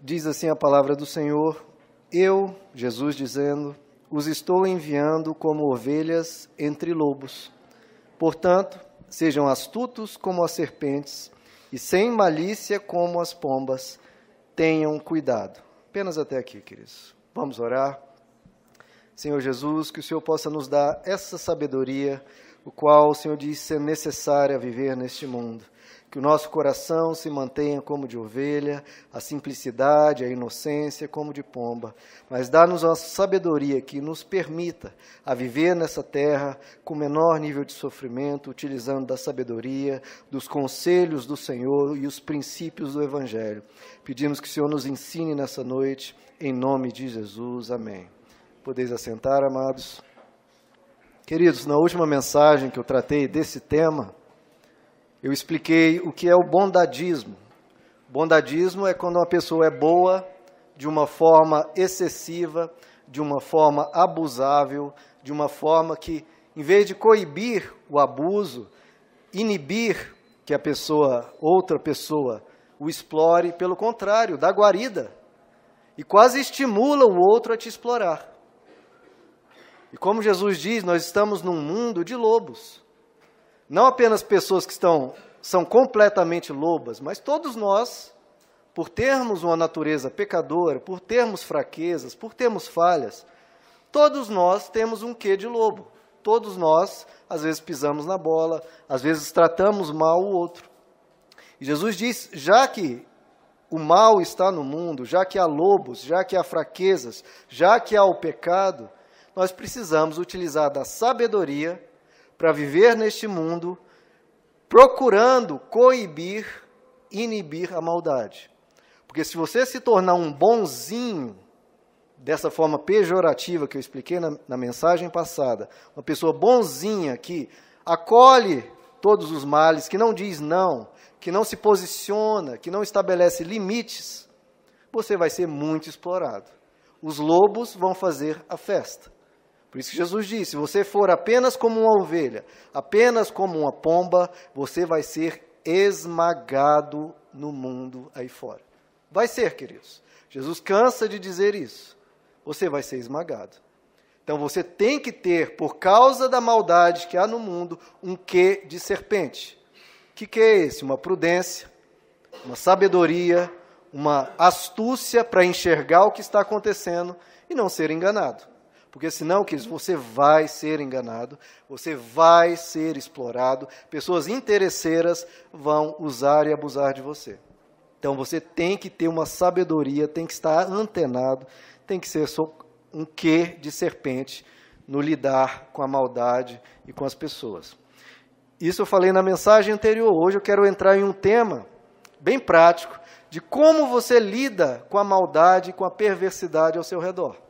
diz assim a palavra do Senhor: Eu, Jesus dizendo, os estou enviando como ovelhas entre lobos. Portanto, sejam astutos como as serpentes e sem malícia como as pombas. Tenham cuidado. Apenas até aqui, queridos. Vamos orar. Senhor Jesus, que o Senhor possa nos dar essa sabedoria, o qual o Senhor diz ser necessária viver neste mundo que o nosso coração se mantenha como de ovelha, a simplicidade, a inocência como de pomba, mas dá-nos uma sabedoria que nos permita a viver nessa terra com menor nível de sofrimento, utilizando da sabedoria, dos conselhos do Senhor e os princípios do Evangelho. Pedimos que o Senhor nos ensine nessa noite, em nome de Jesus. Amém. Podeis assentar, amados. Queridos, na última mensagem que eu tratei desse tema, eu expliquei o que é o bondadismo. Bondadismo é quando uma pessoa é boa de uma forma excessiva, de uma forma abusável, de uma forma que, em vez de coibir o abuso, inibir que a pessoa, outra pessoa, o explore, pelo contrário, dá guarida e quase estimula o outro a te explorar. E como Jesus diz, nós estamos num mundo de lobos. Não apenas pessoas que estão são completamente lobas, mas todos nós, por termos uma natureza pecadora, por termos fraquezas, por termos falhas, todos nós temos um quê de lobo. Todos nós, às vezes, pisamos na bola, às vezes tratamos mal o outro. E Jesus diz: já que o mal está no mundo, já que há lobos, já que há fraquezas, já que há o pecado, nós precisamos utilizar da sabedoria para viver neste mundo procurando coibir, inibir a maldade. Porque se você se tornar um bonzinho, dessa forma pejorativa que eu expliquei na, na mensagem passada, uma pessoa bonzinha que acolhe todos os males, que não diz não, que não se posiciona, que não estabelece limites, você vai ser muito explorado. Os lobos vão fazer a festa. Por isso que Jesus disse: se você for apenas como uma ovelha, apenas como uma pomba, você vai ser esmagado no mundo aí fora. Vai ser, queridos. Jesus cansa de dizer isso. Você vai ser esmagado. Então você tem que ter, por causa da maldade que há no mundo, um quê de serpente. Que, que é esse? Uma prudência, uma sabedoria, uma astúcia para enxergar o que está acontecendo e não ser enganado. Porque senão, queridos, você vai ser enganado, você vai ser explorado, pessoas interesseiras vão usar e abusar de você. Então você tem que ter uma sabedoria, tem que estar antenado, tem que ser um quê de serpente no lidar com a maldade e com as pessoas. Isso eu falei na mensagem anterior. Hoje eu quero entrar em um tema bem prático de como você lida com a maldade e com a perversidade ao seu redor.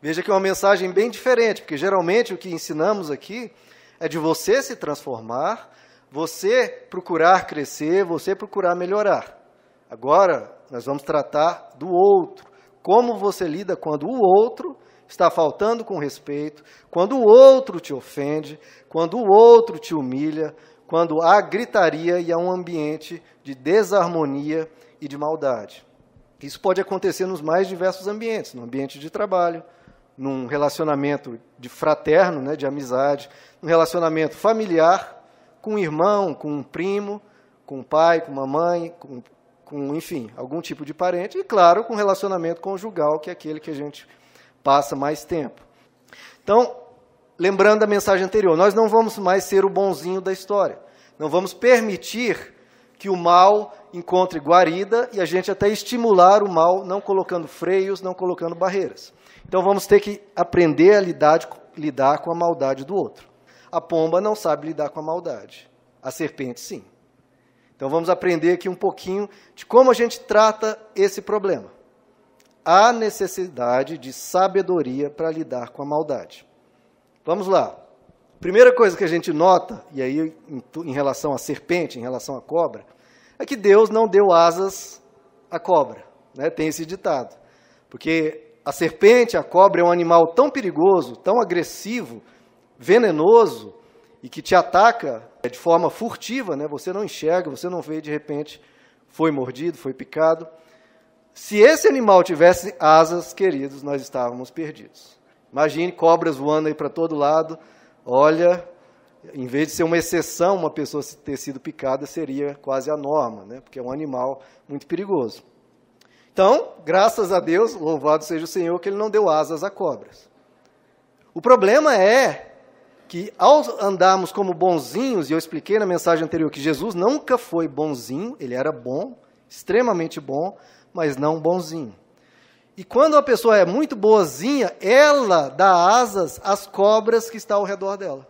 Veja que é uma mensagem bem diferente, porque geralmente o que ensinamos aqui é de você se transformar, você procurar crescer, você procurar melhorar. Agora, nós vamos tratar do outro. Como você lida quando o outro está faltando com respeito, quando o outro te ofende, quando o outro te humilha, quando há gritaria e há um ambiente de desarmonia e de maldade. Isso pode acontecer nos mais diversos ambientes, no ambiente de trabalho, num relacionamento de fraterno, né, de amizade, num relacionamento familiar, com um irmão, com um primo, com um pai, com uma mãe, com, com, enfim, algum tipo de parente, e claro, com relacionamento conjugal, que é aquele que a gente passa mais tempo. Então, lembrando da mensagem anterior, nós não vamos mais ser o bonzinho da história. Não vamos permitir que o mal encontre guarida e a gente até estimular o mal, não colocando freios, não colocando barreiras. Então vamos ter que aprender a lidar, lidar com a maldade do outro. A pomba não sabe lidar com a maldade. A serpente, sim. Então vamos aprender aqui um pouquinho de como a gente trata esse problema. Há necessidade de sabedoria para lidar com a maldade. Vamos lá. Primeira coisa que a gente nota, e aí em, em relação à serpente, em relação à cobra, é que Deus não deu asas à cobra. Né? Tem esse ditado. Porque a serpente, a cobra, é um animal tão perigoso, tão agressivo, venenoso e que te ataca de forma furtiva, né? Você não enxerga, você não vê de repente foi mordido, foi picado. Se esse animal tivesse asas, queridos, nós estávamos perdidos. Imagine cobras voando aí para todo lado. Olha, em vez de ser uma exceção, uma pessoa ter sido picada seria quase a norma, né? porque é um animal muito perigoso. Então, graças a Deus, louvado seja o Senhor, que Ele não deu asas a cobras. O problema é que, ao andarmos como bonzinhos, e eu expliquei na mensagem anterior que Jesus nunca foi bonzinho, ele era bom, extremamente bom, mas não bonzinho. E quando a pessoa é muito boazinha, ela dá asas às cobras que estão ao redor dela.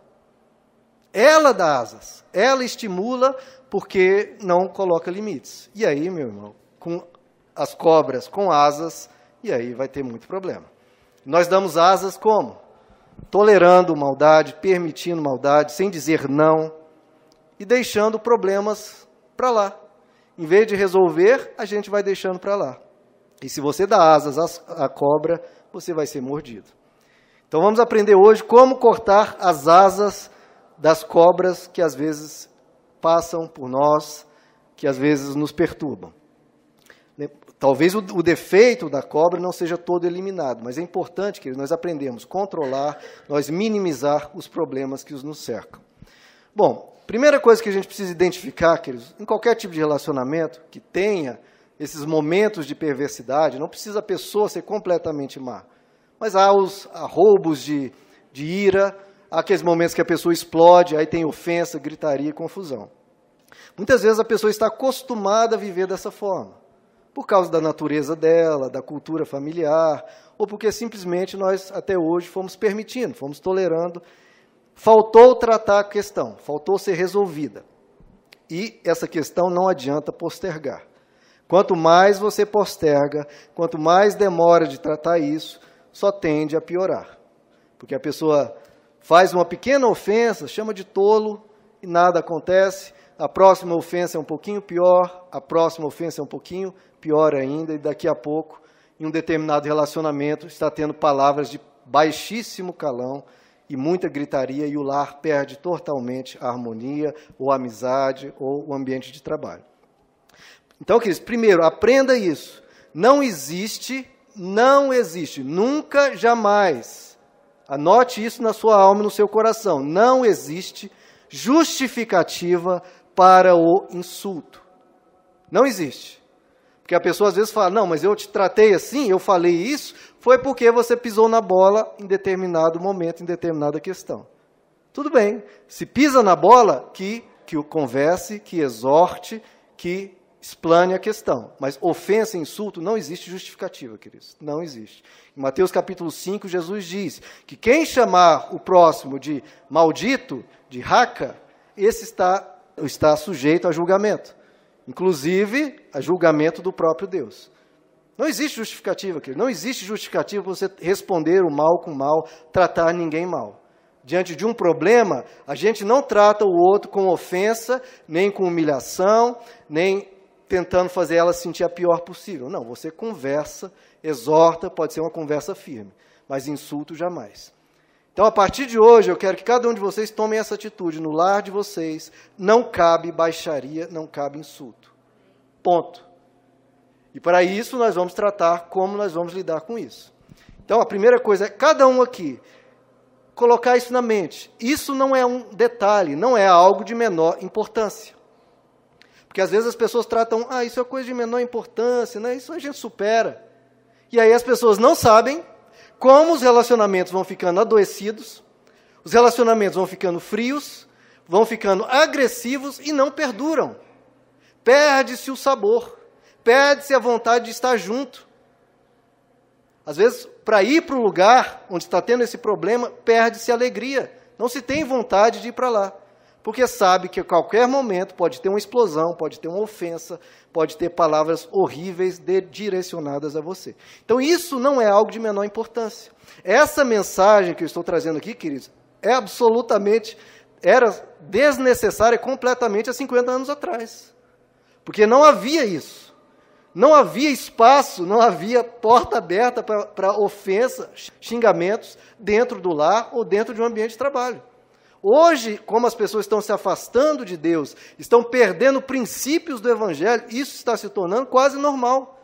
Ela dá asas, ela estimula porque não coloca limites. E aí, meu irmão, com as cobras com asas, e aí vai ter muito problema. Nós damos asas como? Tolerando maldade, permitindo maldade, sem dizer não e deixando problemas para lá. Em vez de resolver, a gente vai deixando para lá. E se você dá asas à cobra, você vai ser mordido. Então vamos aprender hoje como cortar as asas das cobras que às vezes passam por nós, que às vezes nos perturbam. Talvez o, o, defeito da cobra não seja todo eliminado, mas é importante que nós aprendemos a controlar, nós minimizar os problemas que nos cercam. Bom, primeira coisa que a gente precisa identificar, queridos, em qualquer tipo de relacionamento que tenha esses momentos de perversidade, não precisa a pessoa ser completamente má, mas há os há roubos de, de ira, há aqueles momentos que a pessoa explode, aí tem ofensa, gritaria e confusão. Muitas vezes a pessoa está acostumada a viver dessa forma por causa da natureza dela, da cultura familiar, ou porque simplesmente nós até hoje fomos permitindo, fomos tolerando. Faltou tratar a questão, faltou ser resolvida. E essa questão não adianta postergar. Quanto mais você posterga, quanto mais demora de tratar isso, só tende a piorar. Porque a pessoa faz uma pequena ofensa, chama de tolo e nada acontece. A próxima ofensa é um pouquinho pior, a próxima ofensa é um pouquinho pior ainda, e daqui a pouco, em um determinado relacionamento, está tendo palavras de baixíssimo calão e muita gritaria, e o lar perde totalmente a harmonia, ou a amizade, ou o ambiente de trabalho. Então, queridos, primeiro, aprenda isso. Não existe, não existe, nunca, jamais. Anote isso na sua alma no seu coração. Não existe justificativa para o insulto. Não existe. Porque a pessoa às vezes fala: não, mas eu te tratei assim, eu falei isso, foi porque você pisou na bola em determinado momento, em determinada questão. Tudo bem, se pisa na bola, que, que o converse, que exorte, que explane a questão. Mas ofensa, insulto, não existe justificativa, queridos. Não existe. Em Mateus capítulo 5, Jesus diz que quem chamar o próximo de maldito, de raca, esse está, está sujeito a julgamento inclusive a julgamento do próprio Deus. Não existe justificativa, querido. Não existe justificativa para você responder o mal com mal, tratar ninguém mal. Diante de um problema, a gente não trata o outro com ofensa, nem com humilhação, nem tentando fazer ela sentir a pior possível. Não, você conversa, exorta, pode ser uma conversa firme, mas insulto jamais. Então, a partir de hoje, eu quero que cada um de vocês tome essa atitude. No lar de vocês, não cabe baixaria, não cabe insulto. Ponto. E para isso, nós vamos tratar como nós vamos lidar com isso. Então, a primeira coisa é cada um aqui colocar isso na mente. Isso não é um detalhe, não é algo de menor importância. Porque às vezes as pessoas tratam, ah, isso é coisa de menor importância, né? isso a gente supera. E aí as pessoas não sabem como os relacionamentos vão ficando adoecidos, os relacionamentos vão ficando frios, vão ficando agressivos e não perduram. Perde-se o sabor, perde-se a vontade de estar junto. Às vezes, para ir para o lugar onde está tendo esse problema, perde-se a alegria. Não se tem vontade de ir para lá porque sabe que a qualquer momento pode ter uma explosão, pode ter uma ofensa, pode ter palavras horríveis direcionadas a você. Então, isso não é algo de menor importância. Essa mensagem que eu estou trazendo aqui, queridos, é absolutamente, era desnecessária completamente há 50 anos atrás. Porque não havia isso. Não havia espaço, não havia porta aberta para ofensa, xingamentos dentro do lar ou dentro de um ambiente de trabalho. Hoje, como as pessoas estão se afastando de Deus, estão perdendo princípios do Evangelho, isso está se tornando quase normal.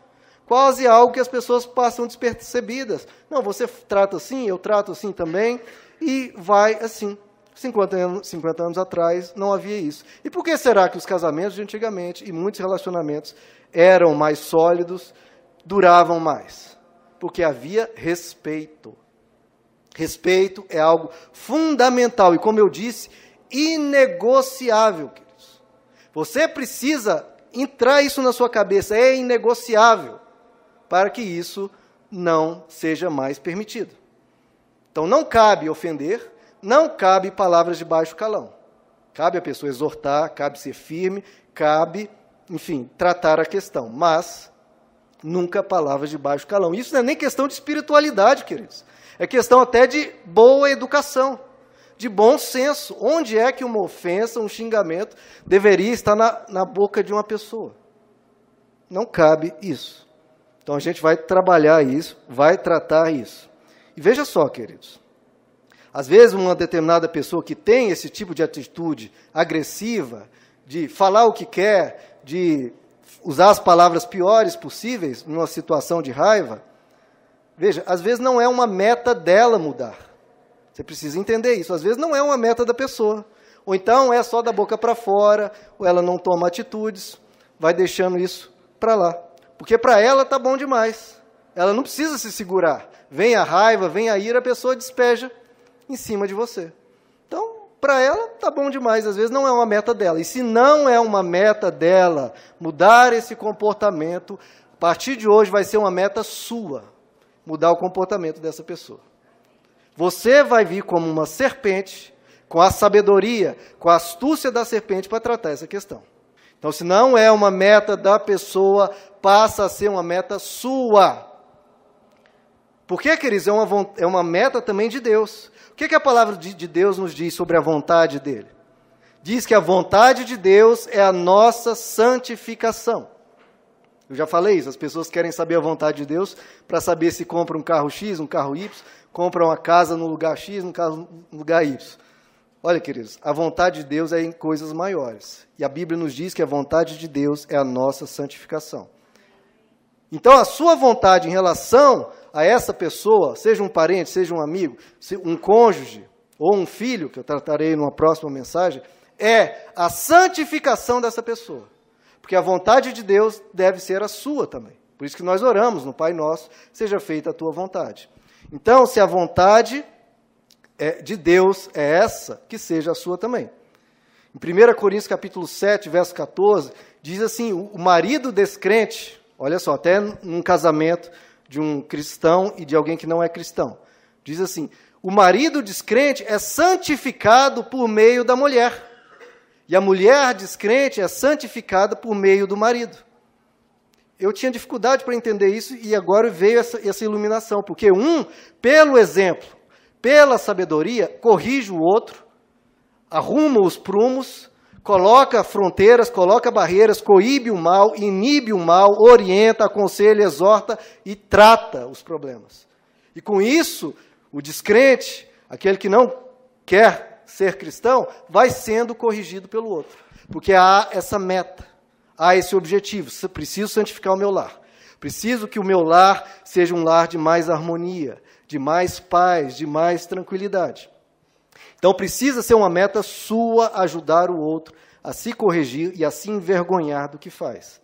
quase algo que as pessoas passam despercebidas. Não, você trata assim, eu trato assim também, e vai assim. 50 anos, 50 anos atrás não havia isso. E por que será que os casamentos de antigamente e muitos relacionamentos eram mais sólidos, duravam mais? Porque havia respeito. Respeito é algo fundamental e, como eu disse, inegociável, queridos. Você precisa entrar isso na sua cabeça, é inegociável, para que isso não seja mais permitido. Então não cabe ofender, não cabe palavras de baixo calão. Cabe a pessoa exortar, cabe ser firme, cabe, enfim, tratar a questão, mas nunca palavras de baixo calão. Isso não é nem questão de espiritualidade, queridos. É questão até de boa educação, de bom senso. Onde é que uma ofensa, um xingamento deveria estar na, na boca de uma pessoa? Não cabe isso. Então a gente vai trabalhar isso, vai tratar isso. E veja só, queridos. Às vezes, uma determinada pessoa que tem esse tipo de atitude agressiva, de falar o que quer, de usar as palavras piores possíveis numa situação de raiva, Veja, às vezes não é uma meta dela mudar. Você precisa entender isso. Às vezes não é uma meta da pessoa. Ou então é só da boca para fora, ou ela não toma atitudes, vai deixando isso para lá. Porque para ela tá bom demais. Ela não precisa se segurar. Vem a raiva, vem a ira, a pessoa despeja em cima de você. Então, para ela tá bom demais, às vezes não é uma meta dela. E se não é uma meta dela mudar esse comportamento, a partir de hoje vai ser uma meta sua mudar o comportamento dessa pessoa. Você vai vir como uma serpente, com a sabedoria, com a astúcia da serpente para tratar essa questão. Então, se não é uma meta da pessoa, passa a ser uma meta sua. Por que, queridos? É uma, é uma meta também de Deus. O que, que a palavra de, de Deus nos diz sobre a vontade dele? Diz que a vontade de Deus é a nossa santificação. Eu já falei isso, as pessoas querem saber a vontade de Deus para saber se compra um carro X, um carro Y, compra uma casa no lugar X, no lugar Y. Olha, queridos, a vontade de Deus é em coisas maiores. E a Bíblia nos diz que a vontade de Deus é a nossa santificação. Então, a sua vontade em relação a essa pessoa, seja um parente, seja um amigo, um cônjuge ou um filho, que eu tratarei numa próxima mensagem, é a santificação dessa pessoa. Porque a vontade de Deus deve ser a sua também. Por isso que nós oramos no Pai Nosso, seja feita a tua vontade. Então, se a vontade é de Deus é essa, que seja a sua também. Em 1 Coríntios capítulo 7, verso 14, diz assim: o marido descrente, olha só, até num casamento de um cristão e de alguém que não é cristão, diz assim: o marido descrente é santificado por meio da mulher. E a mulher descrente é santificada por meio do marido. Eu tinha dificuldade para entender isso e agora veio essa, essa iluminação, porque um, pelo exemplo, pela sabedoria, corrige o outro, arruma os prumos, coloca fronteiras, coloca barreiras, coíbe o mal, inibe o mal, orienta, aconselha, exorta e trata os problemas. E com isso, o descrente, aquele que não quer ser cristão, vai sendo corrigido pelo outro. Porque há essa meta, há esse objetivo. Preciso santificar o meu lar. Preciso que o meu lar seja um lar de mais harmonia, de mais paz, de mais tranquilidade. Então precisa ser uma meta sua ajudar o outro a se corrigir e a se envergonhar do que faz.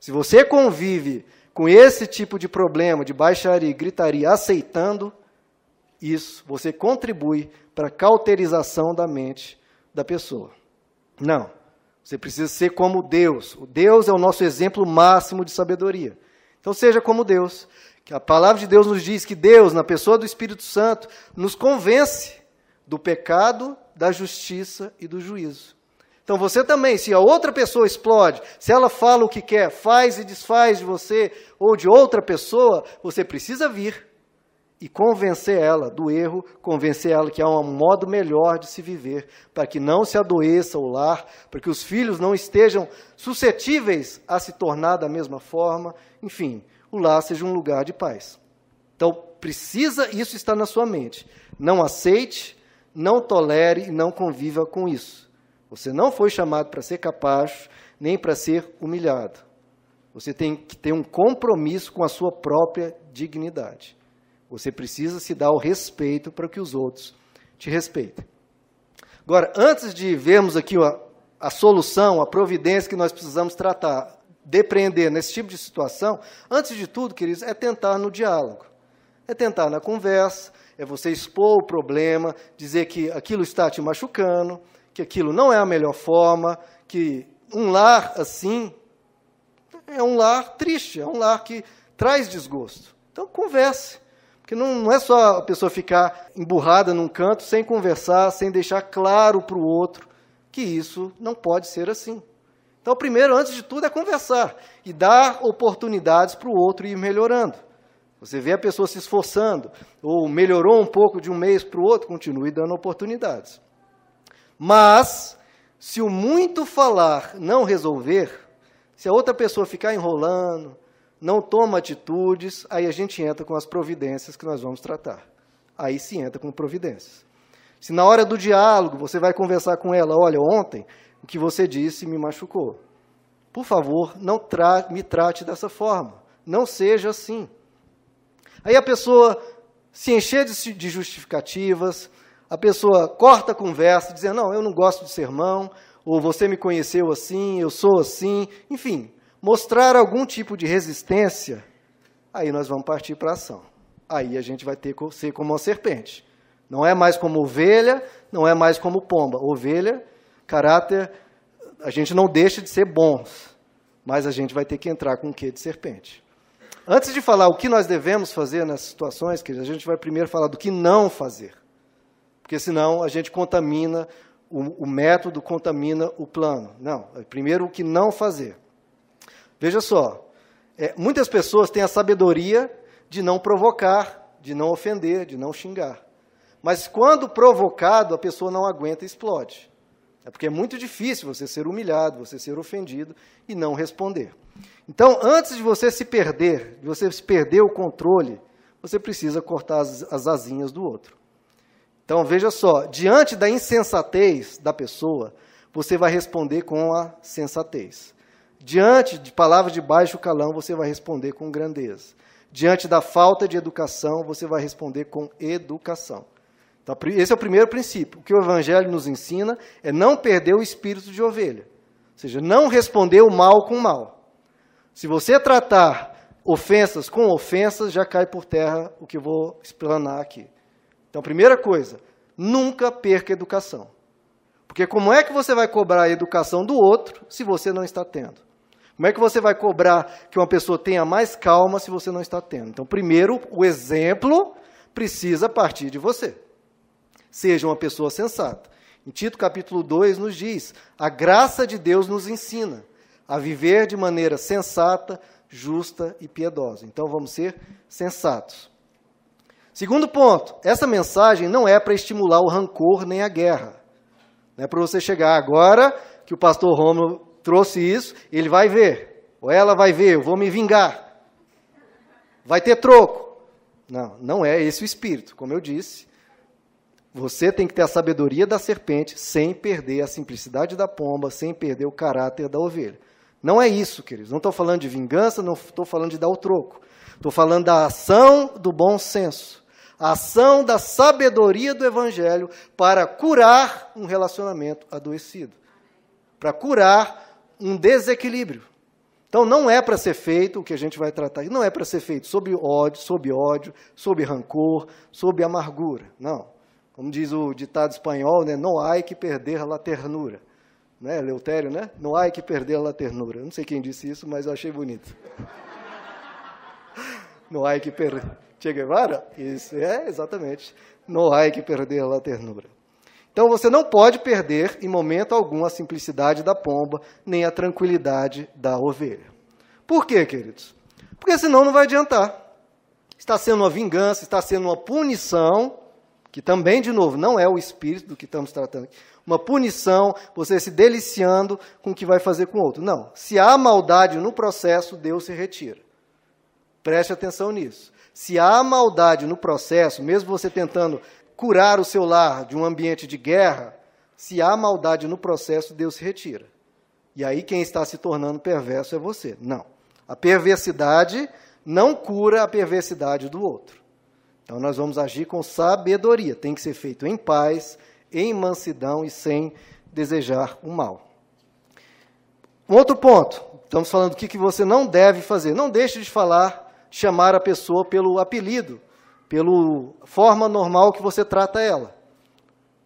Se você convive com esse tipo de problema, de baixaria, gritaria, aceitando isso, você contribui para a cauterização da mente da pessoa. Não. Você precisa ser como Deus. O Deus é o nosso exemplo máximo de sabedoria. Então seja como Deus. Que a palavra de Deus nos diz que Deus, na pessoa do Espírito Santo, nos convence do pecado, da justiça e do juízo. Então você também, se a outra pessoa explode, se ela fala o que quer, faz e desfaz de você ou de outra pessoa, você precisa vir e convencer ela do erro, convencer ela que há um modo melhor de se viver, para que não se adoeça o lar, para que os filhos não estejam suscetíveis a se tornar da mesma forma, enfim, o lar seja um lugar de paz. Então, precisa isso estar na sua mente. Não aceite, não tolere e não conviva com isso. Você não foi chamado para ser capaz, nem para ser humilhado. Você tem que ter um compromisso com a sua própria dignidade. Você precisa se dar o respeito para que os outros te respeitem. Agora, antes de vermos aqui a, a solução, a providência que nós precisamos tratar, depreender nesse tipo de situação, antes de tudo, queridos, é tentar no diálogo. É tentar na conversa, é você expor o problema, dizer que aquilo está te machucando, que aquilo não é a melhor forma, que um lar assim é um lar triste, é um lar que traz desgosto. Então, converse. Porque não, não é só a pessoa ficar emburrada num canto sem conversar, sem deixar claro para o outro que isso não pode ser assim. Então, primeiro, antes de tudo, é conversar e dar oportunidades para o outro ir melhorando. Você vê a pessoa se esforçando, ou melhorou um pouco de um mês para o outro, continue dando oportunidades. Mas, se o muito falar não resolver, se a outra pessoa ficar enrolando, não toma atitudes, aí a gente entra com as providências que nós vamos tratar. Aí se entra com providências. Se na hora do diálogo você vai conversar com ela, olha, ontem o que você disse me machucou. Por favor, não tra me trate dessa forma. Não seja assim. Aí a pessoa se encher de, de justificativas, a pessoa corta a conversa, dizendo: Não, eu não gosto de sermão, ou você me conheceu assim, eu sou assim. Enfim, mostrar algum tipo de resistência, aí nós vamos partir para ação. Aí a gente vai ter que ser como uma serpente. Não é mais como ovelha, não é mais como pomba. Ovelha, caráter, a gente não deixa de ser bons, mas a gente vai ter que entrar com o quê de serpente. Antes de falar o que nós devemos fazer nessas situações, a gente vai primeiro falar do que não fazer. Porque senão a gente contamina, o, o método contamina o plano. Não, é primeiro o que não fazer. Veja só, é, muitas pessoas têm a sabedoria de não provocar, de não ofender, de não xingar. Mas quando provocado, a pessoa não aguenta e explode. É porque é muito difícil você ser humilhado, você ser ofendido e não responder. Então, antes de você se perder, de você se perder o controle, você precisa cortar as, as asinhas do outro. Então, veja só, diante da insensatez da pessoa, você vai responder com a sensatez. Diante de palavras de baixo calão, você vai responder com grandeza. Diante da falta de educação, você vai responder com educação. Então, esse é o primeiro princípio. O que o Evangelho nos ensina é não perder o espírito de ovelha. Ou seja, não responder o mal com o mal. Se você tratar ofensas com ofensas, já cai por terra o que eu vou explanar aqui. Então, primeira coisa, nunca perca educação. Porque como é que você vai cobrar a educação do outro se você não está tendo? Como é que você vai cobrar que uma pessoa tenha mais calma se você não está tendo? Então, primeiro, o exemplo precisa partir de você. Seja uma pessoa sensata. Em Tito capítulo 2 nos diz: a graça de Deus nos ensina a viver de maneira sensata, justa e piedosa. Então vamos ser sensatos. Segundo ponto, essa mensagem não é para estimular o rancor nem a guerra. Não é para você chegar agora que o pastor Romulo trouxe isso, ele vai ver, ou ela vai ver, eu vou me vingar. Vai ter troco. Não, não é esse o espírito. Como eu disse, você tem que ter a sabedoria da serpente sem perder a simplicidade da pomba, sem perder o caráter da ovelha. Não é isso, queridos. Não estou falando de vingança, não estou falando de dar o troco. Estou falando da ação do bom senso. A ação da sabedoria do evangelho para curar um relacionamento adoecido. Para curar um desequilíbrio. Então não é para ser feito o que a gente vai tratar, não é para ser feito sob ódio, sob ódio, sob rancor, sob amargura. Não. Como diz o ditado espanhol, né, não há que perder a ternura. Né, Leutério, né? Não há que perder a ternura. Não sei quem disse isso, mas eu achei bonito. não há que perder. Che Guevara? Isso, é, exatamente. Não há que perder a ternura. Então você não pode perder em momento algum a simplicidade da pomba, nem a tranquilidade da ovelha. Por quê, queridos? Porque senão não vai adiantar. Está sendo uma vingança, está sendo uma punição, que também, de novo, não é o espírito do que estamos tratando aqui. Uma punição, você se deliciando com o que vai fazer com o outro. Não. Se há maldade no processo, Deus se retira. Preste atenção nisso. Se há maldade no processo, mesmo você tentando curar o seu lar de um ambiente de guerra, se há maldade no processo, Deus se retira. E aí quem está se tornando perverso é você. Não. A perversidade não cura a perversidade do outro. Então nós vamos agir com sabedoria. Tem que ser feito em paz, em mansidão e sem desejar o mal. Um outro ponto. Estamos falando do que, que você não deve fazer. Não deixe de falar, chamar a pessoa pelo apelido, pela forma normal que você trata ela,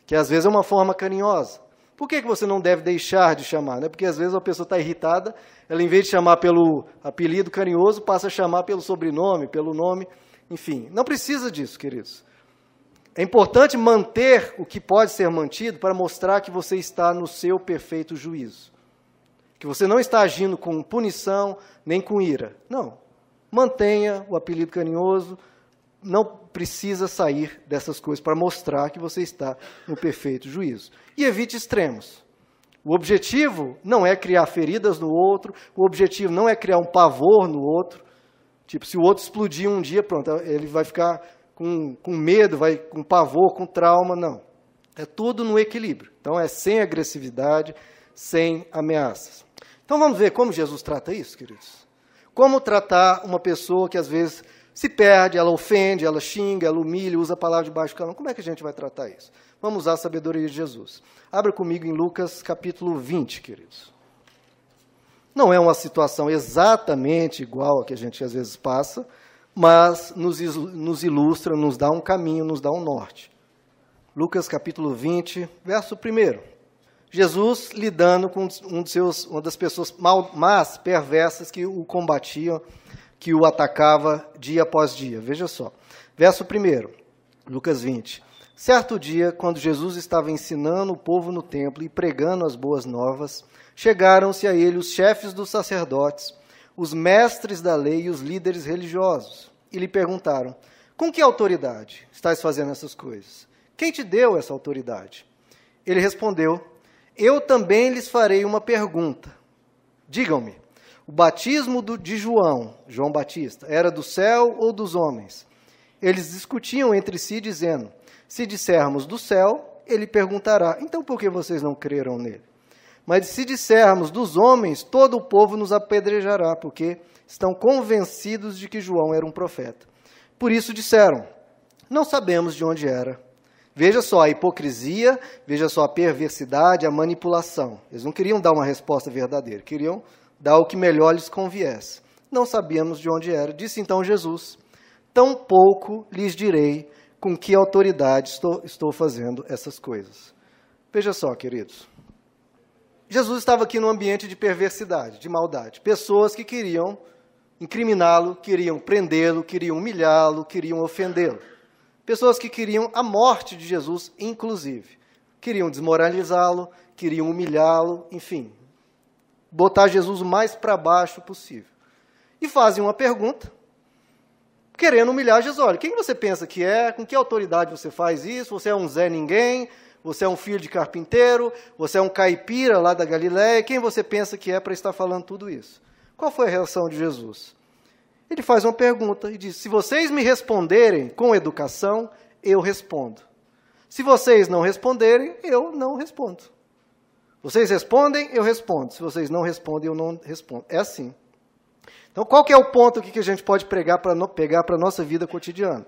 que às vezes é uma forma carinhosa. Por que, que você não deve deixar de chamar? Né? Porque às vezes a pessoa está irritada, ela em vez de chamar pelo apelido carinhoso, passa a chamar pelo sobrenome, pelo nome, enfim. Não precisa disso, queridos. É importante manter o que pode ser mantido para mostrar que você está no seu perfeito juízo. Que você não está agindo com punição nem com ira. Não. Mantenha o apelido carinhoso, não precisa sair dessas coisas para mostrar que você está no perfeito juízo. E evite extremos. O objetivo não é criar feridas no outro, o objetivo não é criar um pavor no outro. Tipo, se o outro explodir um dia, pronto, ele vai ficar com, com medo, vai com pavor, com trauma, não. É tudo no equilíbrio. Então é sem agressividade, sem ameaças. Então vamos ver como Jesus trata isso, queridos. Como tratar uma pessoa que às vezes se perde, ela ofende, ela xinga, ela humilha, usa a palavra de baixo calão. Como é que a gente vai tratar isso? Vamos usar a sabedoria de Jesus. Abra comigo em Lucas capítulo 20, queridos. Não é uma situação exatamente igual a que a gente às vezes passa, mas nos, nos ilustra, nos dá um caminho, nos dá um norte. Lucas capítulo 20, verso 1. Jesus lidando com um seus, uma das pessoas mal, más, perversas que o combatiam que o atacava dia após dia. Veja só. Verso 1, Lucas 20. Certo dia, quando Jesus estava ensinando o povo no templo e pregando as boas novas, chegaram-se a ele os chefes dos sacerdotes, os mestres da lei e os líderes religiosos, e lhe perguntaram: Com que autoridade estás fazendo essas coisas? Quem te deu essa autoridade? Ele respondeu: Eu também lhes farei uma pergunta. Digam-me, o batismo de João, João Batista, era do céu ou dos homens? Eles discutiam entre si, dizendo: Se dissermos do céu, ele perguntará: Então por que vocês não creram nele? Mas se dissermos dos homens, todo o povo nos apedrejará, porque estão convencidos de que João era um profeta. Por isso disseram: Não sabemos de onde era. Veja só a hipocrisia, veja só a perversidade, a manipulação. Eles não queriam dar uma resposta verdadeira, queriam dar o que melhor lhes conviesse. Não sabíamos de onde era. Disse então Jesus: Tão pouco lhes direi com que autoridade estou, estou fazendo essas coisas. Veja só, queridos. Jesus estava aqui num ambiente de perversidade, de maldade. Pessoas que queriam incriminá-lo, queriam prendê-lo, queriam humilhá-lo, queriam ofendê-lo. Pessoas que queriam a morte de Jesus, inclusive. Queriam desmoralizá-lo, queriam humilhá-lo, enfim, botar Jesus o mais para baixo possível. E fazem uma pergunta, querendo humilhar Jesus. Olha, quem você pensa que é? Com que autoridade você faz isso? Você é um Zé Ninguém? Você é um filho de carpinteiro? Você é um caipira lá da Galiléia? Quem você pensa que é para estar falando tudo isso? Qual foi a reação de Jesus? Ele faz uma pergunta e diz: Se vocês me responderem com educação, eu respondo. Se vocês não responderem, eu não respondo. Vocês respondem, eu respondo. Se vocês não respondem, eu não respondo. É assim. Então, qual que é o ponto que a gente pode pregar pra, pegar para a nossa vida cotidiana?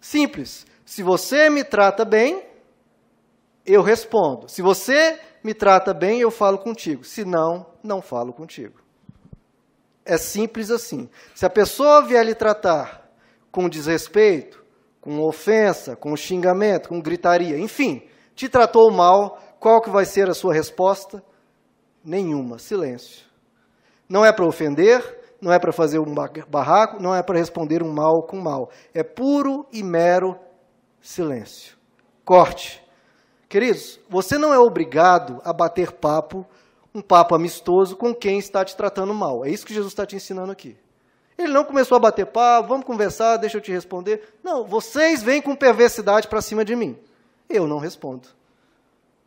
Simples. Se você me trata bem, eu respondo. Se você me trata bem, eu falo contigo. Se não, não falo contigo. É simples assim. Se a pessoa vier lhe tratar com desrespeito, com ofensa, com xingamento, com gritaria, enfim, te tratou mal, qual que vai ser a sua resposta? Nenhuma, silêncio. Não é para ofender, não é para fazer um barraco, não é para responder um mal com mal. É puro e mero silêncio. Corte. Queridos, você não é obrigado a bater papo, um papo amistoso com quem está te tratando mal. É isso que Jesus está te ensinando aqui. Ele não começou a bater papo, vamos conversar, deixa eu te responder. Não, vocês vêm com perversidade para cima de mim. Eu não respondo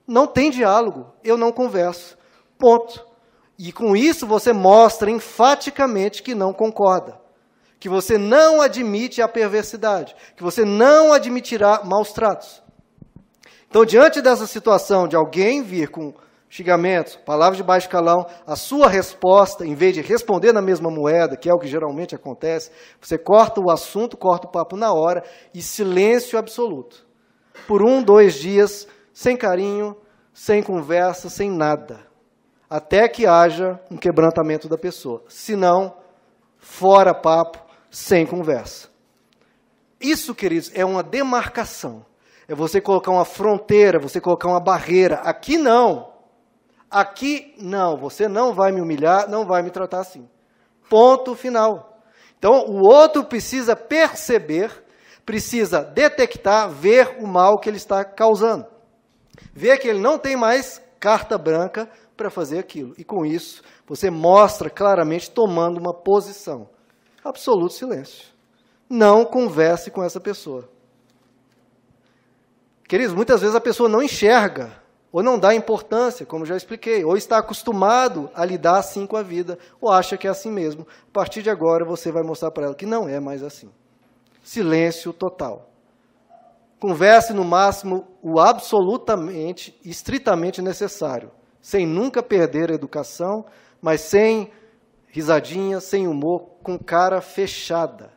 não tem diálogo, eu não converso. Ponto. E com isso você mostra enfaticamente que não concorda, que você não admite a perversidade, que você não admitirá maus tratos. Então, diante dessa situação de alguém vir com xingamentos, palavras de baixo calão, a sua resposta, em vez de responder na mesma moeda, que é o que geralmente acontece, você corta o assunto, corta o papo na hora e silêncio absoluto. Por um, dois dias, sem carinho, sem conversa, sem nada. Até que haja um quebrantamento da pessoa. Se não, fora papo, sem conversa. Isso, queridos, é uma demarcação. É você colocar uma fronteira, você colocar uma barreira. Aqui não. Aqui não. Você não vai me humilhar, não vai me tratar assim. Ponto final. Então, o outro precisa perceber, precisa detectar, ver o mal que ele está causando. Ver que ele não tem mais carta branca para fazer aquilo. E com isso, você mostra claramente tomando uma posição. Absoluto silêncio. Não converse com essa pessoa. Queridos, muitas vezes a pessoa não enxerga, ou não dá importância, como já expliquei, ou está acostumado a lidar assim com a vida, ou acha que é assim mesmo. A partir de agora você vai mostrar para ela que não é mais assim. Silêncio total. Converse no máximo o absolutamente, estritamente necessário, sem nunca perder a educação, mas sem risadinha, sem humor, com cara fechada.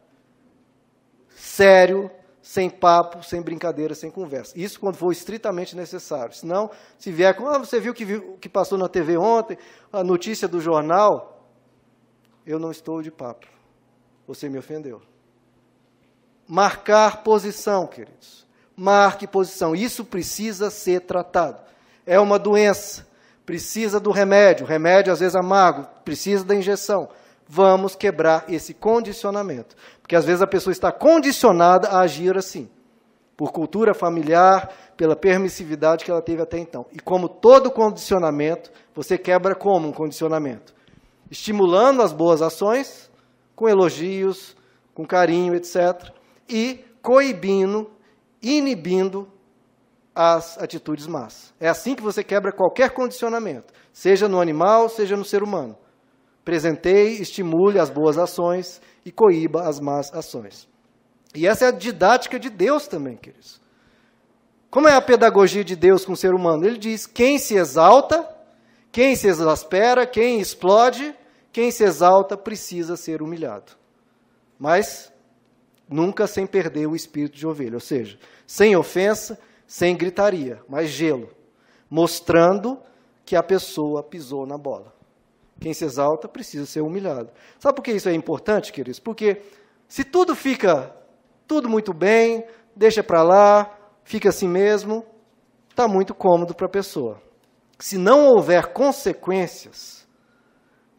Sério, sem papo, sem brincadeira, sem conversa. Isso quando for estritamente necessário. Senão, se vier com, ah, você viu o que, que passou na TV ontem, a notícia do jornal, eu não estou de papo. Você me ofendeu. Marcar posição, queridos. Marque posição. Isso precisa ser tratado. É uma doença. Precisa do remédio. Remédio, às vezes, amargo. Precisa da injeção vamos quebrar esse condicionamento. Porque às vezes a pessoa está condicionada a agir assim, por cultura familiar, pela permissividade que ela teve até então. E como todo condicionamento, você quebra como um condicionamento? Estimulando as boas ações, com elogios, com carinho, etc. E coibindo, inibindo as atitudes más. É assim que você quebra qualquer condicionamento, seja no animal, seja no ser humano. Presenteie, estimule as boas ações e coíba as más ações. E essa é a didática de Deus também, queridos. Como é a pedagogia de Deus com o ser humano? Ele diz: quem se exalta, quem se exaspera, quem explode, quem se exalta precisa ser humilhado. Mas nunca sem perder o espírito de ovelha, ou seja, sem ofensa, sem gritaria, mas gelo, mostrando que a pessoa pisou na bola. Quem se exalta precisa ser humilhado. Sabe por que isso é importante, queridos? Porque se tudo fica tudo muito bem, deixa para lá, fica assim mesmo, está muito cômodo para a pessoa. Se não houver consequências,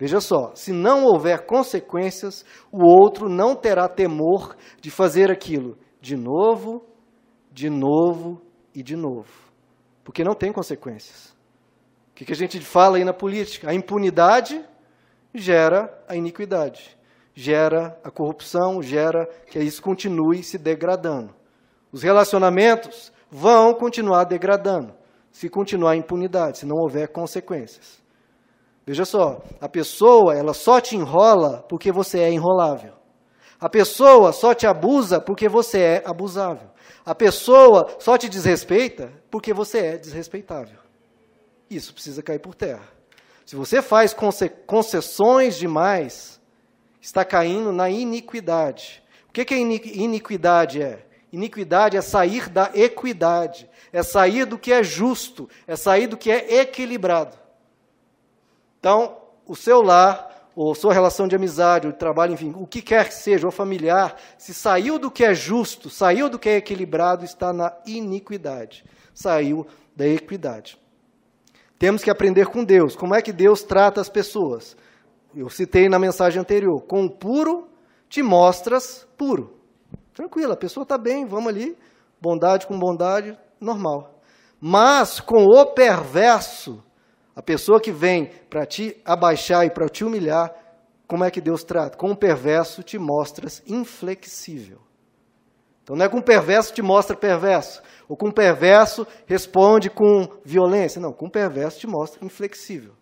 veja só, se não houver consequências, o outro não terá temor de fazer aquilo de novo, de novo e de novo. Porque não tem consequências. O que a gente fala aí na política? A impunidade gera a iniquidade, gera a corrupção, gera que isso continue se degradando. Os relacionamentos vão continuar degradando se continuar a impunidade, se não houver consequências. Veja só, a pessoa ela só te enrola porque você é enrolável. A pessoa só te abusa porque você é abusável. A pessoa só te desrespeita porque você é desrespeitável. Isso precisa cair por terra. Se você faz concessões demais, está caindo na iniquidade. O que, que iniquidade é? Iniquidade é sair da equidade, é sair do que é justo, é sair do que é equilibrado. Então, o seu lar, ou sua relação de amizade, ou de trabalho, enfim, o que quer que seja, ou familiar, se saiu do que é justo, saiu do que é equilibrado, está na iniquidade, saiu da equidade. Temos que aprender com Deus. Como é que Deus trata as pessoas? Eu citei na mensagem anterior: com o puro te mostras puro. Tranquilo, a pessoa está bem, vamos ali, bondade com bondade, normal. Mas com o perverso, a pessoa que vem para te abaixar e para te humilhar, como é que Deus trata? Com o perverso te mostras inflexível. Então não é com o perverso te mostra perverso, ou com o perverso responde com violência. Não, com o perverso te mostra inflexível.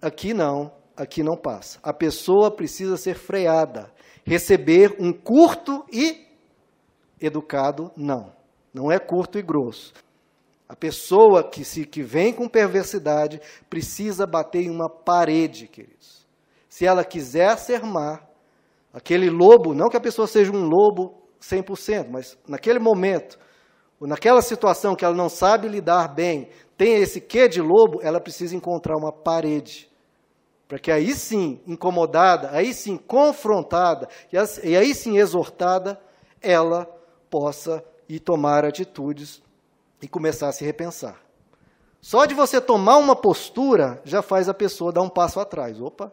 Aqui não, aqui não passa. A pessoa precisa ser freada, receber um curto e educado, não. Não é curto e grosso. A pessoa que, se, que vem com perversidade precisa bater em uma parede, queridos. Se ela quiser ser má, aquele lobo, não que a pessoa seja um lobo 100%, mas naquele momento, ou naquela situação que ela não sabe lidar bem, tem esse quê de lobo, ela precisa encontrar uma parede. Para que aí sim, incomodada, aí sim confrontada, e aí sim exortada, ela possa ir tomar atitudes e começar a se repensar. Só de você tomar uma postura já faz a pessoa dar um passo atrás. Opa,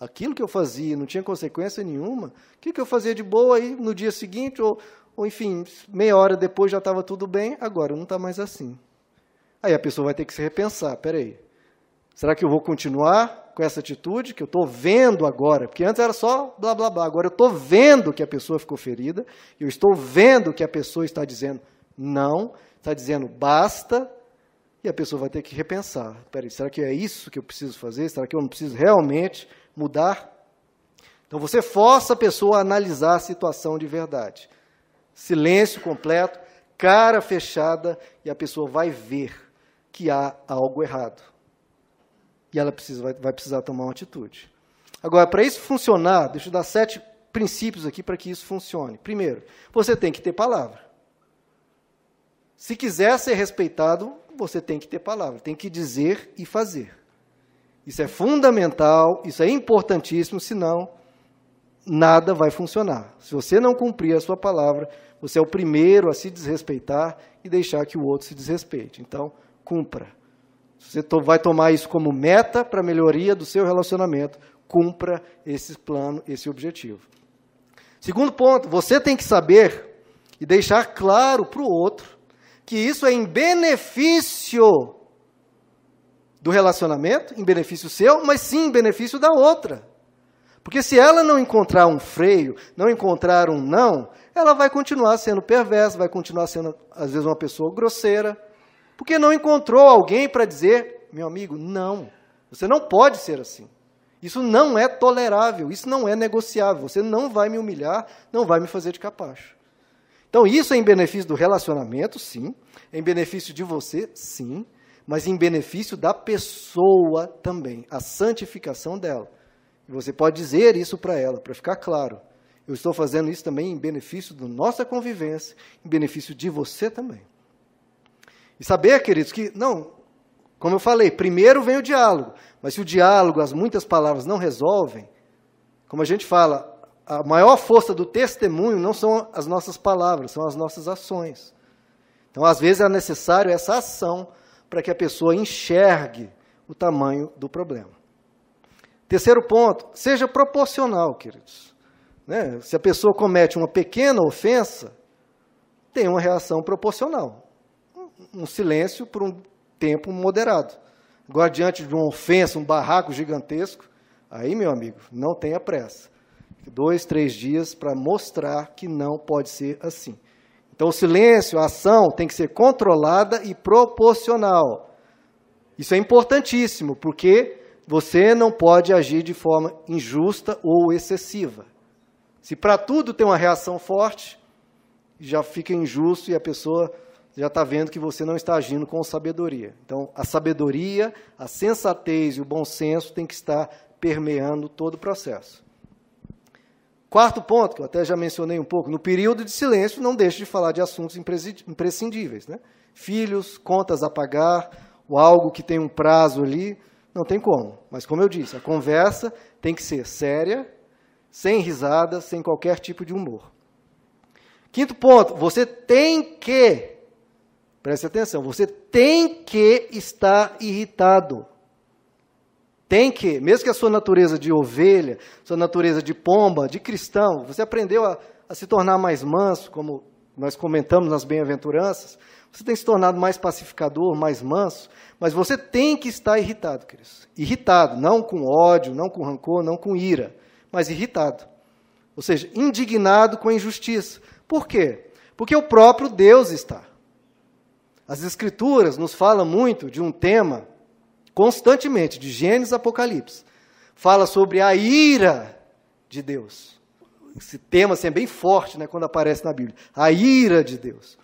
aquilo que eu fazia não tinha consequência nenhuma, o que, que eu fazia de boa aí no dia seguinte, ou, ou enfim, meia hora depois já estava tudo bem, agora não está mais assim. Aí a pessoa vai ter que se repensar, peraí, será que eu vou continuar com essa atitude que eu estou vendo agora? Porque antes era só blá blá blá, agora eu estou vendo que a pessoa ficou ferida, eu estou vendo que a pessoa está dizendo não, está dizendo basta, e a pessoa vai ter que repensar. Peraí, será que é isso que eu preciso fazer? Será que eu não preciso realmente mudar. Então você força a pessoa a analisar a situação de verdade. Silêncio completo, cara fechada, e a pessoa vai ver que há algo errado. E ela precisa, vai, vai precisar tomar uma atitude. Agora, para isso funcionar, deixa eu dar sete princípios aqui para que isso funcione. Primeiro, você tem que ter palavra. Se quiser ser respeitado, você tem que ter palavra, tem que dizer e fazer. Isso é fundamental, isso é importantíssimo, senão nada vai funcionar. Se você não cumprir a sua palavra, você é o primeiro a se desrespeitar e deixar que o outro se desrespeite. Então, cumpra. Você vai tomar isso como meta para a melhoria do seu relacionamento, cumpra esse plano, esse objetivo. Segundo ponto, você tem que saber e deixar claro para o outro que isso é em benefício do relacionamento, em benefício seu, mas sim em benefício da outra. Porque se ela não encontrar um freio, não encontrar um não, ela vai continuar sendo perversa, vai continuar sendo, às vezes, uma pessoa grosseira, porque não encontrou alguém para dizer, meu amigo, não, você não pode ser assim. Isso não é tolerável, isso não é negociável. Você não vai me humilhar, não vai me fazer de capacho. Então, isso é em benefício do relacionamento, sim. Em benefício de você, sim mas em benefício da pessoa também, a santificação dela. E você pode dizer isso para ela, para ficar claro. Eu estou fazendo isso também em benefício da nossa convivência, em benefício de você também. E saber, queridos, que, não, como eu falei, primeiro vem o diálogo, mas se o diálogo, as muitas palavras não resolvem, como a gente fala, a maior força do testemunho não são as nossas palavras, são as nossas ações. Então, às vezes, é necessário essa ação para que a pessoa enxergue o tamanho do problema. Terceiro ponto, seja proporcional, queridos. Né? Se a pessoa comete uma pequena ofensa, tem uma reação proporcional. Um silêncio por um tempo moderado. Agora, diante de uma ofensa, um barraco gigantesco, aí, meu amigo, não tenha pressa. Dois, três dias para mostrar que não pode ser assim. Então, o silêncio, a ação tem que ser controlada e proporcional. Isso é importantíssimo, porque você não pode agir de forma injusta ou excessiva. Se para tudo tem uma reação forte, já fica injusto e a pessoa já está vendo que você não está agindo com sabedoria. Então, a sabedoria, a sensatez e o bom senso tem que estar permeando todo o processo. Quarto ponto, que eu até já mencionei um pouco, no período de silêncio não deixe de falar de assuntos imprescindíveis. Né? Filhos, contas a pagar, ou algo que tem um prazo ali, não tem como. Mas como eu disse, a conversa tem que ser séria, sem risada, sem qualquer tipo de humor. Quinto ponto, você tem que, preste atenção, você tem que estar irritado. Tem que, mesmo que a sua natureza de ovelha, sua natureza de pomba, de cristão, você aprendeu a, a se tornar mais manso, como nós comentamos nas bem-aventuranças, você tem se tornado mais pacificador, mais manso, mas você tem que estar irritado, queridos. Irritado, não com ódio, não com rancor, não com ira, mas irritado. Ou seja, indignado com a injustiça. Por quê? Porque o próprio Deus está. As Escrituras nos falam muito de um tema constantemente, de Gênesis a Apocalipse, fala sobre a ira de Deus. Esse tema assim, é bem forte né, quando aparece na Bíblia. A ira de Deus.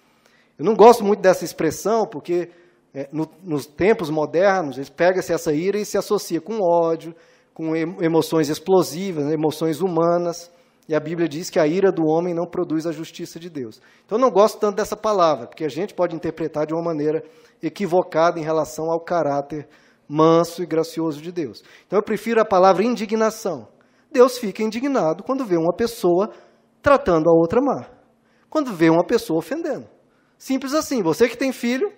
Eu não gosto muito dessa expressão, porque é, no, nos tempos modernos, pega-se essa ira e se associa com ódio, com emoções explosivas, emoções humanas. E a Bíblia diz que a ira do homem não produz a justiça de Deus. Então eu não gosto tanto dessa palavra, porque a gente pode interpretar de uma maneira equivocada em relação ao caráter manso e gracioso de Deus. Então eu prefiro a palavra indignação. Deus fica indignado quando vê uma pessoa tratando a outra mal. Quando vê uma pessoa ofendendo. Simples assim. Você que tem filho,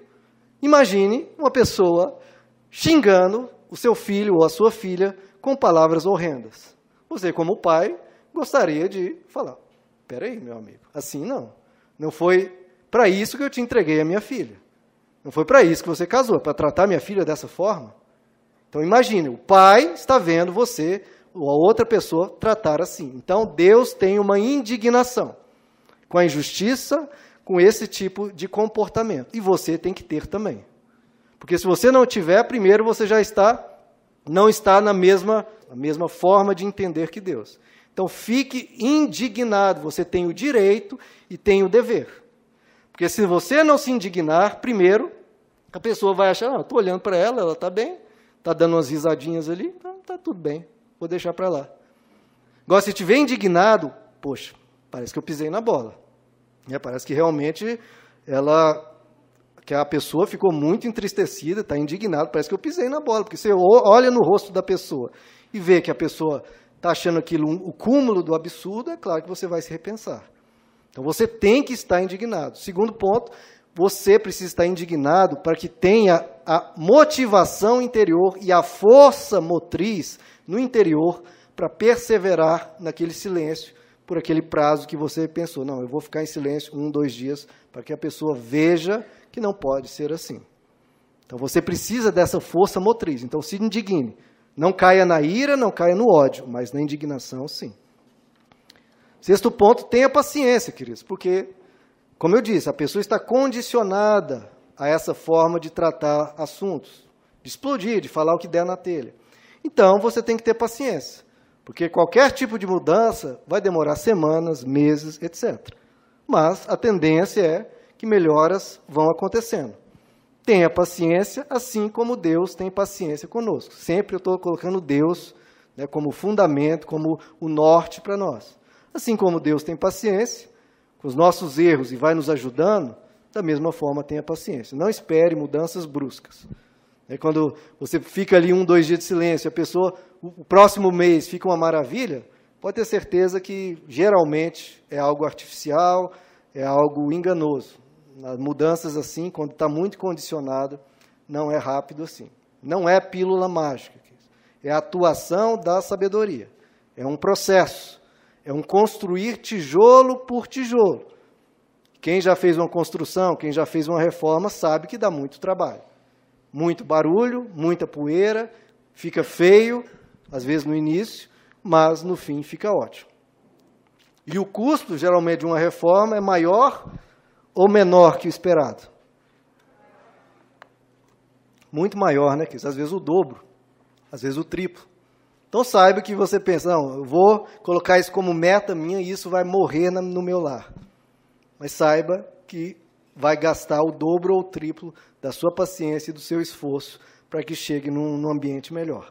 imagine uma pessoa xingando o seu filho ou a sua filha com palavras horrendas. Você, como pai, gostaria de falar: peraí, meu amigo, assim não. Não foi para isso que eu te entreguei a minha filha. Não foi para isso que você casou, para tratar minha filha dessa forma. Então imagine, o pai está vendo você ou a outra pessoa tratar assim. Então Deus tem uma indignação com a injustiça, com esse tipo de comportamento. E você tem que ter também. Porque se você não tiver, primeiro você já está não está na mesma, na mesma forma de entender que Deus. Então fique indignado, você tem o direito e tem o dever. Porque se você não se indignar, primeiro, a pessoa vai achar, ah, estou olhando para ela, ela está bem, está dando umas risadinhas ali, está tá tudo bem, vou deixar para lá. Agora, se estiver indignado, poxa, parece que eu pisei na bola. É, parece que realmente ela que a pessoa ficou muito entristecida, está indignada, parece que eu pisei na bola, porque você olha no rosto da pessoa e vê que a pessoa está achando aquilo um, o cúmulo do absurdo, é claro que você vai se repensar. Então você tem que estar indignado. Segundo ponto, você precisa estar indignado para que tenha a motivação interior e a força motriz no interior para perseverar naquele silêncio por aquele prazo que você pensou. Não, eu vou ficar em silêncio um, dois dias para que a pessoa veja que não pode ser assim. Então você precisa dessa força motriz. Então se indigne. Não caia na ira, não caia no ódio, mas na indignação, sim. Sexto ponto, tenha paciência, queridos, porque, como eu disse, a pessoa está condicionada a essa forma de tratar assuntos, de explodir, de falar o que der na telha. Então, você tem que ter paciência, porque qualquer tipo de mudança vai demorar semanas, meses, etc. Mas a tendência é que melhoras vão acontecendo. Tenha paciência, assim como Deus tem paciência conosco. Sempre eu estou colocando Deus né, como fundamento, como o norte para nós. Assim como Deus tem paciência com os nossos erros e vai nos ajudando, da mesma forma tenha paciência. Não espere mudanças bruscas. É quando você fica ali um, dois dias de silêncio, a pessoa, o próximo mês fica uma maravilha, pode ter certeza que geralmente é algo artificial, é algo enganoso mudanças assim, quando está muito condicionado, não é rápido assim. Não é pílula mágica. É a atuação da sabedoria. É um processo. É um construir tijolo por tijolo. Quem já fez uma construção, quem já fez uma reforma, sabe que dá muito trabalho. Muito barulho, muita poeira, fica feio, às vezes no início, mas no fim fica ótimo. E o custo, geralmente, de uma reforma é maior ou menor que o esperado? Muito maior, né? Às vezes o dobro, às vezes o triplo. Então saiba que você pensa, não, eu vou colocar isso como meta minha e isso vai morrer no meu lar. Mas saiba que vai gastar o dobro ou o triplo da sua paciência e do seu esforço para que chegue num, num ambiente melhor.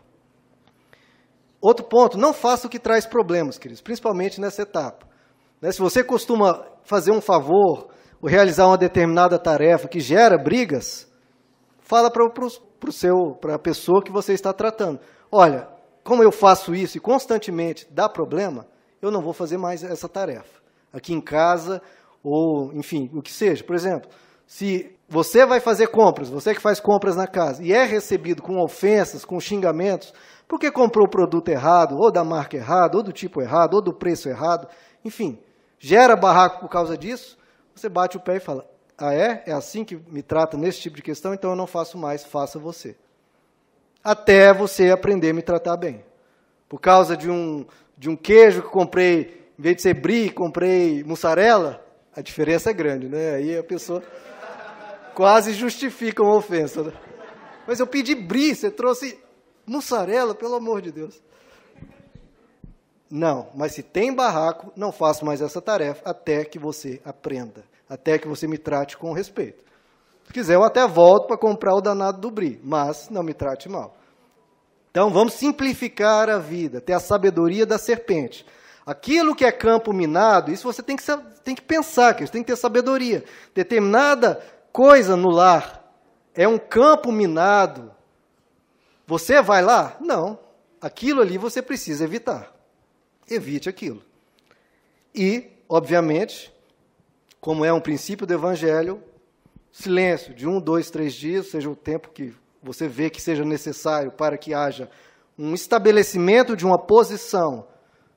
Outro ponto, não faça o que traz problemas, queridos, principalmente nessa etapa. Né, se você costuma fazer um favor ou realizar uma determinada tarefa que gera brigas, fala para a pessoa que você está tratando. Olha, como eu faço isso e constantemente dá problema, eu não vou fazer mais essa tarefa. Aqui em casa, ou enfim, o que seja. Por exemplo, se você vai fazer compras, você que faz compras na casa, e é recebido com ofensas, com xingamentos, porque comprou o produto errado, ou da marca errada, ou do tipo errado, ou do preço errado, enfim, gera barraco por causa disso, você bate o pé e fala: Ah, é? É assim que me trata nesse tipo de questão, então eu não faço mais, faça você. Até você aprender a me tratar bem. Por causa de um, de um queijo que comprei, em vez de ser brie, comprei mussarela, a diferença é grande, né? Aí a pessoa quase justifica uma ofensa. Né? Mas eu pedi brie, você trouxe mussarela, pelo amor de Deus. Não, mas se tem barraco, não faço mais essa tarefa até que você aprenda, até que você me trate com respeito. Se quiser, eu até volto para comprar o danado do bri, mas não me trate mal. Então vamos simplificar a vida, ter a sabedoria da serpente. Aquilo que é campo minado, isso você tem que, tem que pensar, que você tem que ter sabedoria. Determinada coisa no lar é um campo minado. Você vai lá? Não. Aquilo ali você precisa evitar. Evite aquilo. E, obviamente, como é um princípio do Evangelho, silêncio de um, dois, três dias, seja o tempo que você vê que seja necessário para que haja um estabelecimento de uma posição,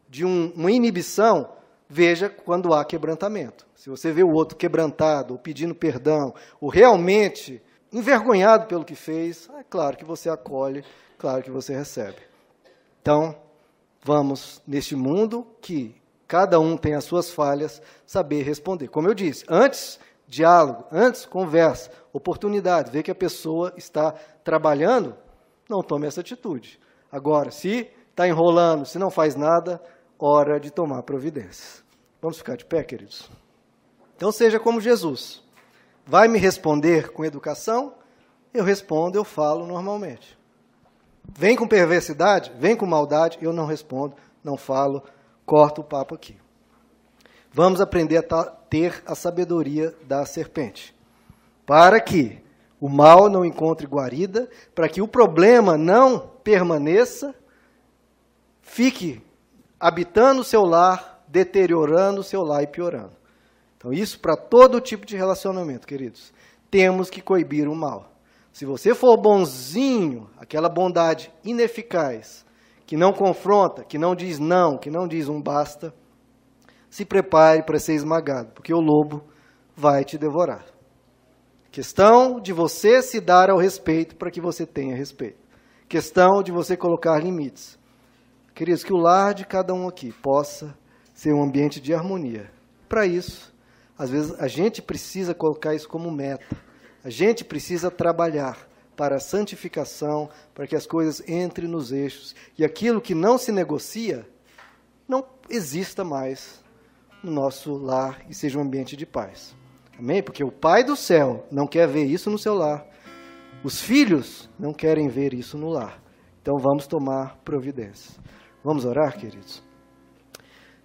de um, uma inibição, veja quando há quebrantamento. Se você vê o outro quebrantado, ou pedindo perdão, ou realmente envergonhado pelo que fez, é claro que você acolhe, claro que você recebe. Então, vamos, neste mundo que cada um tem as suas falhas, saber responder. Como eu disse, antes diálogo, antes conversa, oportunidade, ver que a pessoa está trabalhando, não tome essa atitude. Agora, se está enrolando, se não faz nada, hora de tomar providências. Vamos ficar de pé, queridos? Então seja como Jesus. Vai me responder com educação? Eu respondo, eu falo normalmente. Vem com perversidade, vem com maldade, eu não respondo, não falo, corto o papo aqui. Vamos aprender a ter a sabedoria da serpente. Para que o mal não encontre guarida, para que o problema não permaneça, fique habitando o seu lar, deteriorando o seu lar e piorando. Então, isso para todo tipo de relacionamento, queridos. Temos que coibir o mal. Se você for bonzinho, aquela bondade ineficaz, que não confronta, que não diz não, que não diz um basta, se prepare para ser esmagado, porque o lobo vai te devorar. Questão de você se dar ao respeito para que você tenha respeito. Questão de você colocar limites. Queridos, que o lar de cada um aqui possa ser um ambiente de harmonia. Para isso, às vezes a gente precisa colocar isso como meta. A gente precisa trabalhar para a santificação, para que as coisas entrem nos eixos e aquilo que não se negocia não exista mais no nosso lar e seja um ambiente de paz. Amém? Porque o Pai do céu não quer ver isso no seu lar. Os filhos não querem ver isso no lar. Então vamos tomar providência. Vamos orar, queridos?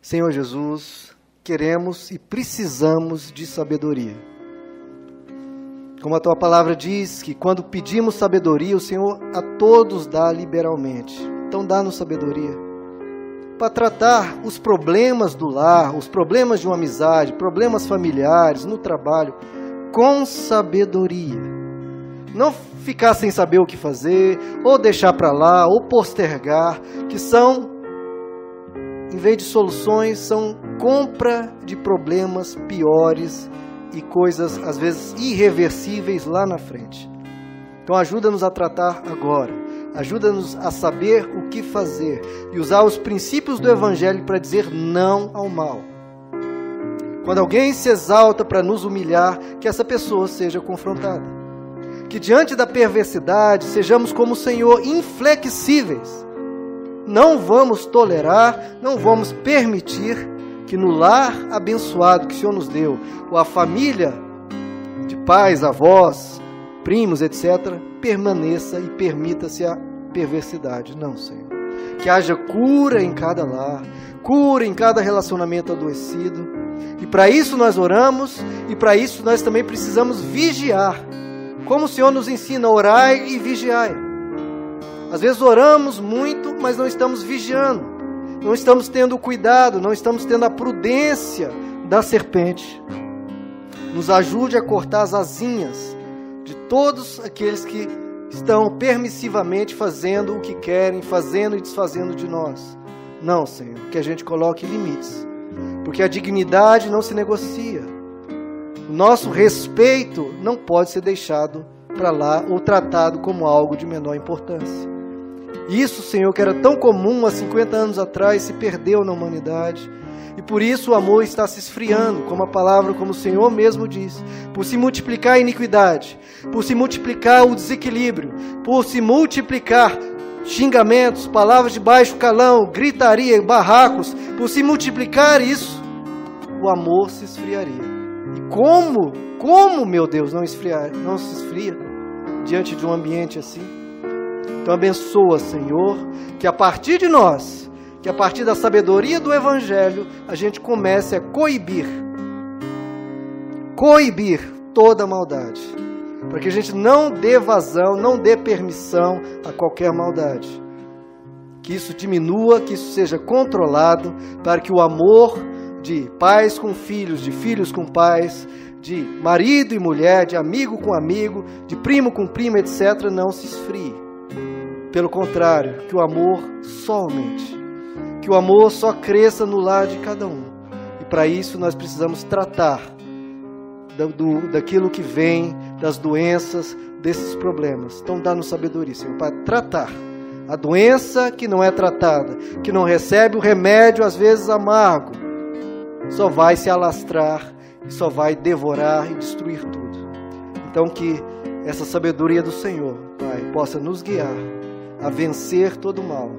Senhor Jesus, queremos e precisamos de sabedoria. Como a tua palavra diz que quando pedimos sabedoria, o Senhor a todos dá liberalmente. Então dá-nos sabedoria para tratar os problemas do lar, os problemas de uma amizade, problemas familiares, no trabalho, com sabedoria. Não ficar sem saber o que fazer, ou deixar para lá, ou postergar, que são, em vez de soluções, são compra de problemas piores e coisas às vezes irreversíveis lá na frente. Então ajuda-nos a tratar agora. Ajuda-nos a saber o que fazer e usar os princípios do evangelho para dizer não ao mal. Quando alguém se exalta para nos humilhar, que essa pessoa seja confrontada. Que diante da perversidade sejamos como o Senhor, inflexíveis. Não vamos tolerar, não vamos permitir que no lar abençoado que o Senhor nos deu, ou a família de pais, avós, primos, etc., permaneça e permita-se a perversidade. Não, Senhor. Que haja cura em cada lar, cura em cada relacionamento adoecido. E para isso nós oramos, e para isso nós também precisamos vigiar. Como o Senhor nos ensina, orai e vigiai. Às vezes oramos muito, mas não estamos vigiando não estamos tendo cuidado, não estamos tendo a prudência da serpente. Nos ajude a cortar as asinhas todos aqueles que estão permissivamente fazendo o que querem, fazendo e desfazendo de nós. Não, Senhor, que a gente coloque limites, porque a dignidade não se negocia. O nosso respeito não pode ser deixado para lá ou tratado como algo de menor importância. Isso, Senhor, que era tão comum há 50 anos atrás, se perdeu na humanidade. E por isso o amor está se esfriando, como a palavra, como o Senhor mesmo diz. Por se multiplicar a iniquidade, por se multiplicar o desequilíbrio, por se multiplicar xingamentos, palavras de baixo calão, gritaria, barracos, por se multiplicar isso, o amor se esfriaria. E como, como, meu Deus, não, esfriar, não se esfria diante de um ambiente assim? Então abençoa, Senhor, que a partir de nós, que a partir da sabedoria do Evangelho, a gente comece a coibir, coibir toda maldade, para que a gente não dê vazão, não dê permissão a qualquer maldade. Que isso diminua, que isso seja controlado, para que o amor de pais com filhos, de filhos com pais, de marido e mulher, de amigo com amigo, de primo com prima, etc., não se esfrie. Pelo contrário, que o amor só aumente, que o amor só cresça no lar de cada um. E para isso nós precisamos tratar do, daquilo que vem, das doenças, desses problemas. Então dá-nos sabedoria, Senhor, para tratar a doença que não é tratada, que não recebe o remédio, às vezes amargo, só vai se alastrar e só vai devorar e destruir tudo. Então que essa sabedoria do Senhor, Pai, possa nos guiar a vencer todo o mal,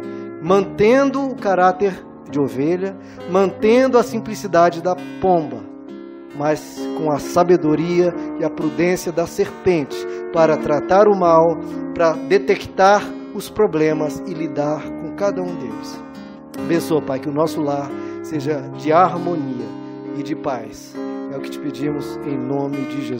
mantendo o caráter de ovelha, mantendo a simplicidade da pomba, mas com a sabedoria e a prudência da serpente para tratar o mal, para detectar os problemas e lidar com cada um deles. Abençoa, Pai, que o nosso lar seja de harmonia e de paz. É o que te pedimos em nome de Jesus.